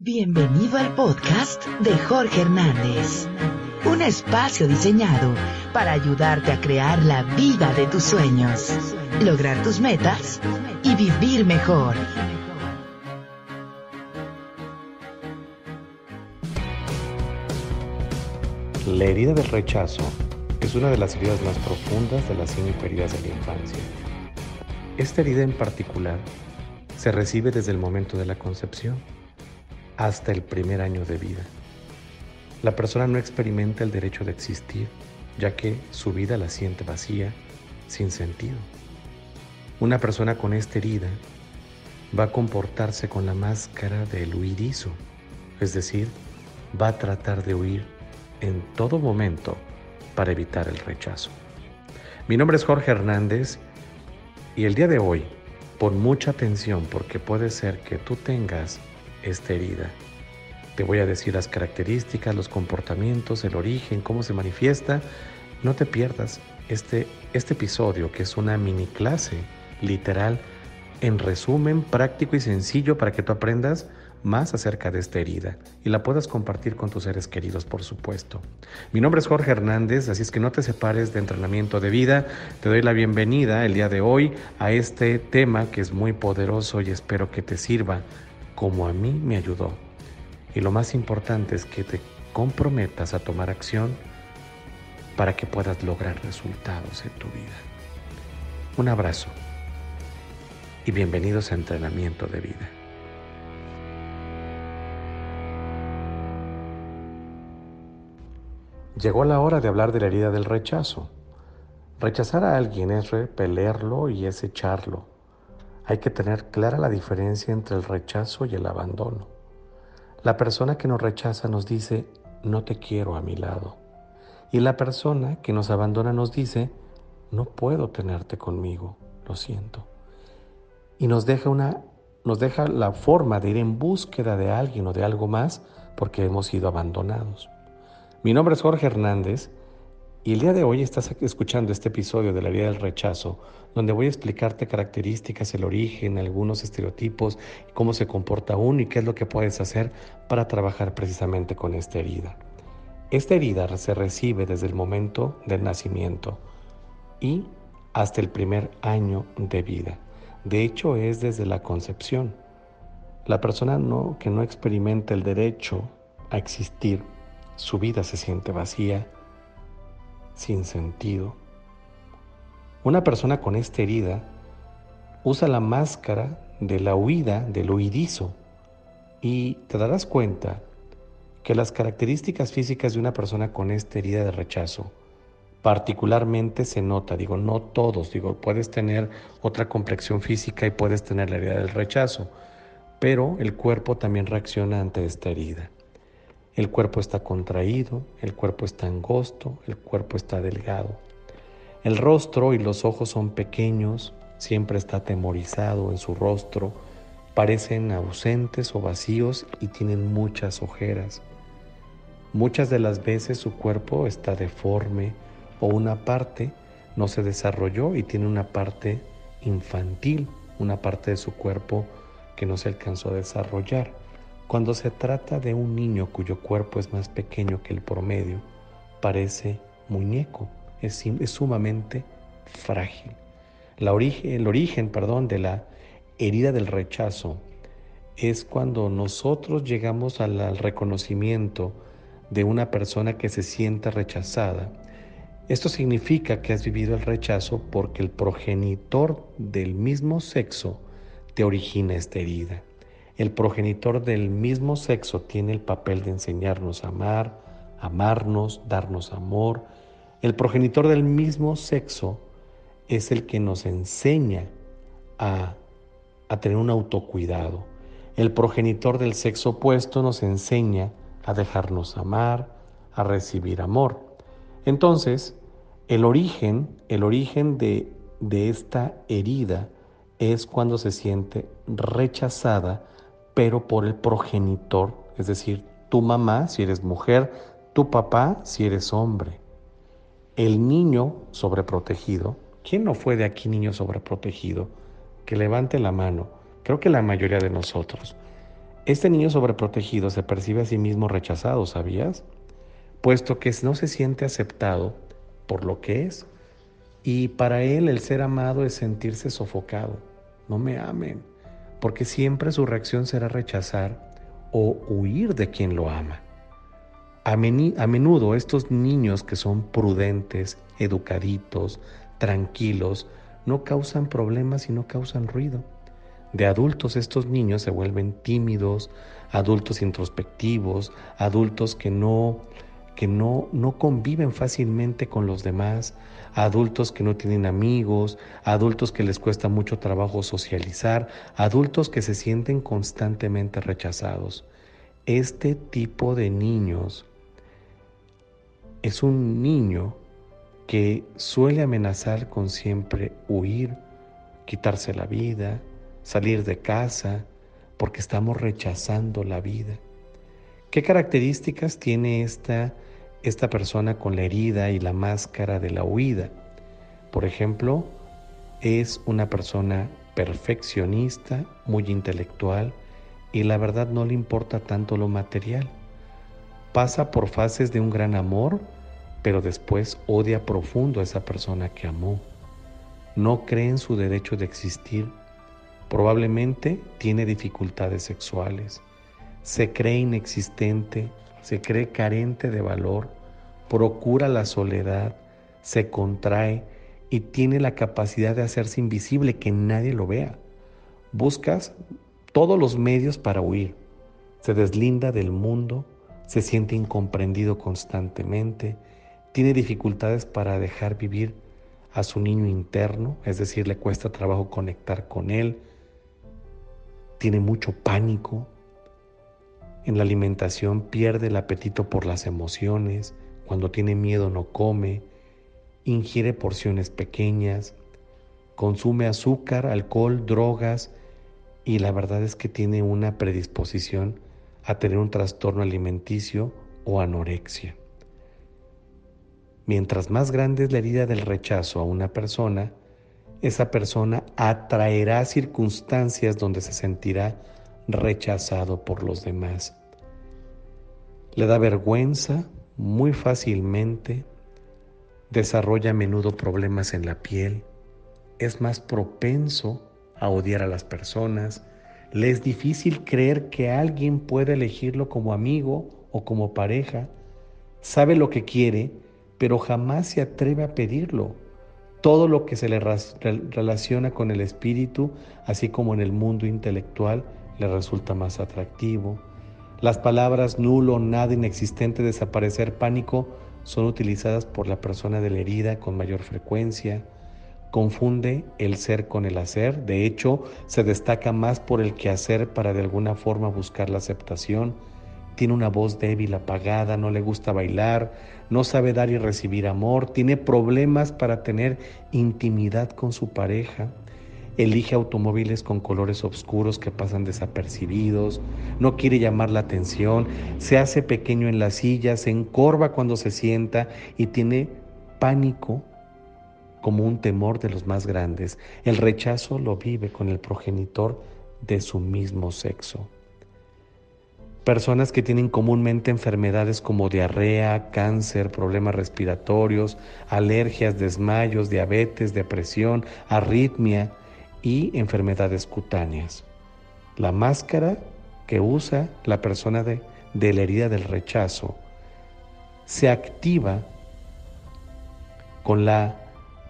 Bienvenido al podcast de Jorge Hernández, un espacio diseñado para ayudarte a crear la vida de tus sueños, lograr tus metas y vivir mejor. La herida del rechazo es una de las heridas más profundas de las cinco heridas de la infancia. Esta herida en particular se recibe desde el momento de la concepción hasta el primer año de vida. La persona no experimenta el derecho de existir, ya que su vida la siente vacía, sin sentido. Una persona con esta herida va a comportarse con la máscara del huidizo, es decir, va a tratar de huir en todo momento para evitar el rechazo. Mi nombre es Jorge Hernández y el día de hoy, pon mucha atención porque puede ser que tú tengas esta herida. Te voy a decir las características, los comportamientos, el origen, cómo se manifiesta. No te pierdas este, este episodio que es una mini clase literal en resumen práctico y sencillo para que tú aprendas más acerca de esta herida y la puedas compartir con tus seres queridos, por supuesto. Mi nombre es Jorge Hernández, así es que no te separes de entrenamiento de vida. Te doy la bienvenida el día de hoy a este tema que es muy poderoso y espero que te sirva como a mí me ayudó. Y lo más importante es que te comprometas a tomar acción para que puedas lograr resultados en tu vida. Un abrazo y bienvenidos a Entrenamiento de Vida. Llegó la hora de hablar de la herida del rechazo. Rechazar a alguien es repelerlo y es echarlo. Hay que tener clara la diferencia entre el rechazo y el abandono. La persona que nos rechaza nos dice, no te quiero a mi lado. Y la persona que nos abandona nos dice, no puedo tenerte conmigo, lo siento. Y nos deja una nos deja la forma de ir en búsqueda de alguien o de algo más porque hemos sido abandonados. Mi nombre es Jorge Hernández y el día de hoy estás escuchando este episodio de la vida del rechazo, donde voy a explicarte características, el origen, algunos estereotipos, cómo se comporta uno y qué es lo que puedes hacer para trabajar precisamente con esta herida. Esta herida se recibe desde el momento del nacimiento y hasta el primer año de vida. De hecho, es desde la concepción. La persona no, que no experimenta el derecho a existir su vida se siente vacía, sin sentido. Una persona con esta herida usa la máscara de la huida, del huidizo, y te darás cuenta que las características físicas de una persona con esta herida de rechazo particularmente se nota, digo, no todos, digo, puedes tener otra complexión física y puedes tener la herida del rechazo, pero el cuerpo también reacciona ante esta herida. El cuerpo está contraído, el cuerpo está angosto, el cuerpo está delgado. El rostro y los ojos son pequeños, siempre está atemorizado en su rostro, parecen ausentes o vacíos y tienen muchas ojeras. Muchas de las veces su cuerpo está deforme o una parte no se desarrolló y tiene una parte infantil, una parte de su cuerpo que no se alcanzó a desarrollar. Cuando se trata de un niño cuyo cuerpo es más pequeño que el promedio, parece muñeco, es, sumamente frágil. el origen perdón, de la herida del rechazo es cuando nosotros llegamos al reconocimiento de una persona que se siente rechazada. Esto significa que has vivido el rechazo porque el progenitor del mismo sexo te origina esta herida. El progenitor del mismo sexo tiene el papel de enseñarnos a amar, amarnos, darnos amor. El progenitor del mismo sexo es el que nos enseña a, tener un autocuidado. El progenitor del sexo opuesto nos enseña a dejarnos amar, a recibir amor. Entonces, el origen, el origen de esta herida es cuando se siente rechazada pero por el progenitor, es decir, tu mamá si eres mujer, tu papá si eres hombre. El niño sobreprotegido, ¿quién no fue de aquí niño sobreprotegido? Que levante la mano, creo que la mayoría de nosotros. Este niño sobreprotegido se percibe a sí mismo rechazado, ¿sabías? Puesto que no se siente aceptado por lo que es. Y para él el ser amado es sentirse sofocado. No me amen, porque siempre su reacción será rechazar o huir de quien lo ama. A, menudo estos niños que son prudentes, educaditos, tranquilos, no causan problemas y no causan ruido de adultos estos niños se vuelven tímidos, adultos introspectivos, adultos que no que no, no conviven fácilmente con los demás, adultos que no tienen amigos, adultos que les cuesta mucho trabajo socializar, adultos que se sienten constantemente rechazados. Este tipo de niños es un niño que suele amenazar con siempre huir, quitarse la vida, salir de casa, porque estamos rechazando la vida. ¿Qué características tiene esta, esta persona con la herida y la máscara de la huida? Por ejemplo, es una persona perfeccionista, muy intelectual y la verdad no le importa tanto lo material. Pasa por fases de un gran amor, pero después odia profundo a esa persona que amó. No cree en su derecho de existir Probablemente tiene dificultades sexuales, se cree inexistente, se cree carente de valor, procura la soledad, se contrae y tiene la capacidad de hacerse invisible, que nadie lo vea. Buscas todos los medios para huir. Se deslinda del mundo, se siente incomprendido constantemente, tiene dificultades para dejar vivir a su niño interno, es decir, le cuesta trabajo conectar con él, tiene mucho pánico. En la alimentación pierde el apetito por las emociones, cuando tiene miedo no come, ingiere porciones pequeñas, consume azúcar, alcohol, drogas y la verdad es que tiene una predisposición a tener un trastorno alimenticio o anorexia. Mientras más grande es la herida del rechazo a una persona, esa persona atraerá circunstancias donde se sentirá rechazado por los demás. Le da vergüenza muy fácilmente, desarrolla a menudo problemas en la piel, es más propenso a odiar a las personas, le es difícil creer que alguien pueda elegirlo como amigo o como pareja, sabe lo que quiere, pero jamás se atreve a pedirlo todo lo que se le relaciona con el espíritu, así como en el mundo intelectual, le resulta más atractivo. Las palabras nulo, nada, inexistente, desaparecer, pánico son utilizadas por la persona de la herida con mayor frecuencia. Confunde el ser con el hacer, de hecho se destaca más por el quehacer para de alguna forma buscar la aceptación tiene una voz débil, apagada, no le gusta bailar, no sabe dar y recibir amor, tiene problemas para tener intimidad con su pareja, elige automóviles con colores oscuros que pasan desapercibidos, no quiere llamar la atención, se hace pequeño en la silla, se encorva cuando se sienta y tiene pánico como un temor de los más grandes. El rechazo lo vive con el progenitor de su mismo sexo personas que tienen comúnmente enfermedades como diarrea, cáncer, problemas respiratorios, alergias, desmayos, diabetes, depresión, arritmia y enfermedades cutáneas. La máscara que usa la persona de, de la herida del rechazo se activa con la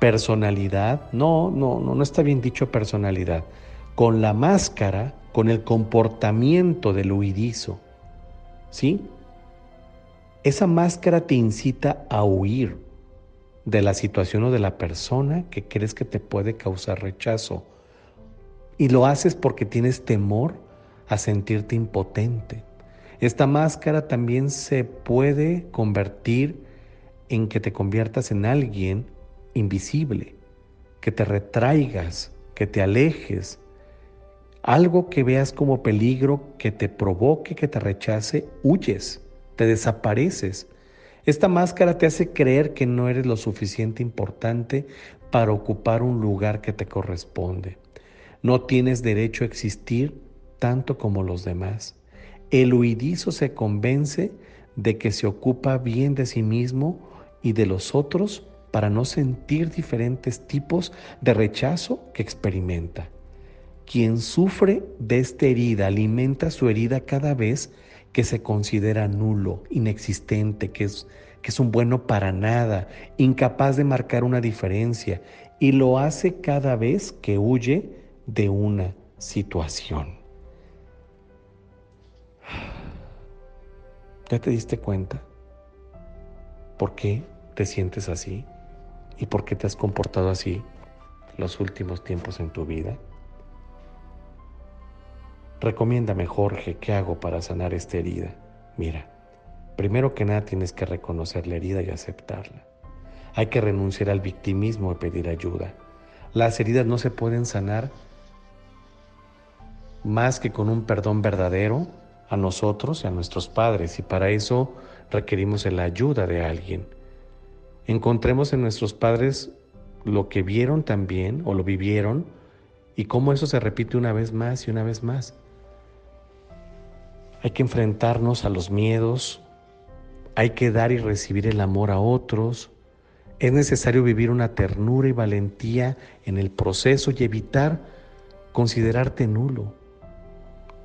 personalidad, no, no, no, no está bien dicho personalidad, con la máscara con el comportamiento del huidizo. ¿Sí? Esa máscara te incita a huir de la situación o de la persona que crees que te puede causar rechazo. Y lo haces porque tienes temor a sentirte impotente. Esta máscara también se puede convertir en que te conviertas en alguien invisible, que te retraigas, que te alejes, algo que veas como peligro, que te provoque, que te rechace, huyes, te desapareces. Esta máscara te hace creer que no eres lo suficiente importante para ocupar un lugar que te corresponde. No tienes derecho a existir tanto como los demás. el huidizo se convence de que se ocupa bien de sí mismo y de los otros para no sentir diferentes tipos de rechazo que experimenta. Quien sufre de esta herida alimenta su herida cada vez que se considera nulo, inexistente, que es, que es un bueno para nada, incapaz de marcar una diferencia, y lo hace cada vez que huye de una situación. ¿Ya te diste cuenta? ¿Por qué te sientes así? ¿Y por qué te has comportado así los últimos tiempos en tu vida? Recomiéndame, Jorge, ¿qué hago para sanar esta herida? Mira, primero que nada tienes que reconocer la herida y aceptarla. Hay que renunciar al victimismo y pedir ayuda. Las heridas no se pueden sanar más que con un perdón verdadero a nosotros y a nuestros padres y para eso requerimos la ayuda de alguien. Encontremos en nuestros padres lo que vieron también o lo vivieron y cómo eso se repite una vez más y una vez más. Hay que enfrentarnos a los miedos, hay que dar y recibir el amor a otros, es necesario vivir una ternura y valentía en el proceso y evitar considerarte nulo.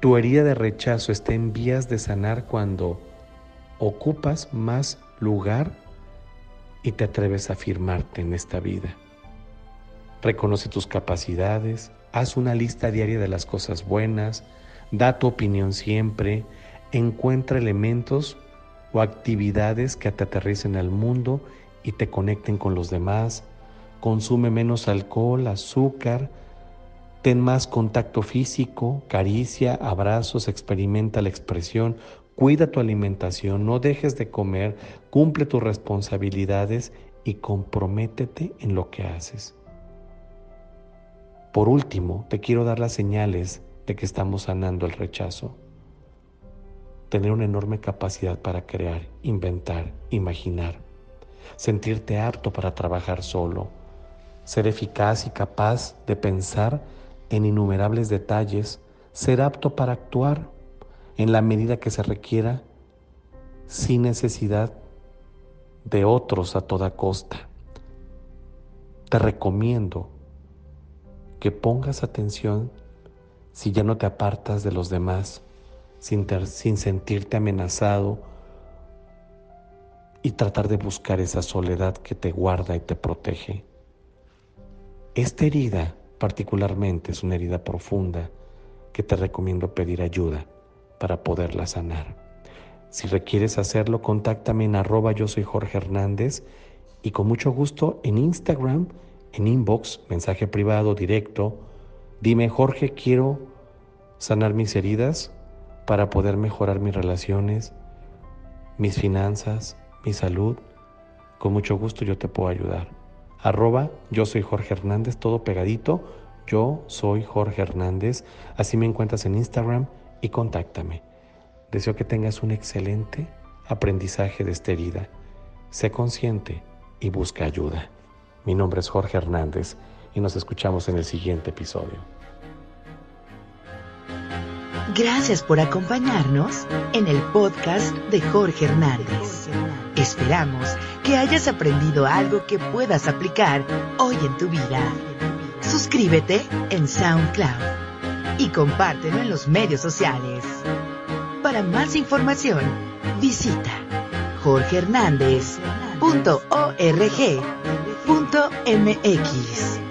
Tu herida de rechazo está en vías de sanar cuando ocupas más lugar y te atreves a afirmarte en esta vida. Reconoce tus capacidades, haz una lista diaria de las cosas buenas, da tu opinión siempre, encuentra elementos o actividades que te aterricen al mundo y te conecten con los demás, consume menos alcohol, azúcar, Ten más contacto físico, caricia, abrazos, experimenta la expresión, cuida tu alimentación, no dejes de comer, cumple tus responsabilidades y comprométete en lo que haces. Por último, te quiero dar las señales de que estamos sanando el rechazo. Tener una enorme capacidad para crear, inventar, imaginar. Sentirte apto para trabajar solo. Ser eficaz y capaz de pensar en innumerables detalles, ser apto para actuar en la medida que se requiera sin necesidad de otros a toda costa. Te recomiendo que pongas atención si ya no te apartas de los demás, sin, sin sentirte amenazado y tratar de buscar esa soledad que te guarda y te protege. Esta herida particularmente es una herida profunda que te recomiendo pedir ayuda para poderla sanar. Si requieres hacerlo, contáctame en arroba yo soy Jorge Hernández y con mucho gusto en Instagram, en inbox, mensaje privado, directo. Dime, Jorge, quiero sanar mis heridas para poder mejorar mis relaciones, mis finanzas, mi salud. Con mucho gusto yo te puedo ayudar arroba yo soy Jorge Hernández, todo pegadito, yo soy Jorge Hernández, así me encuentras en Instagram y contáctame. Deseo que tengas un excelente aprendizaje de esta herida. Sé consciente y busca ayuda. Mi nombre es Jorge Hernández y nos escuchamos en el siguiente episodio. Gracias por acompañarnos en el podcast de Jorge Hernández. Esperamos que hayas aprendido algo que puedas aplicar hoy en tu vida. Suscríbete en SoundCloud y compártelo en los medios sociales. Para más información, visita jorgehernandez.org.mx.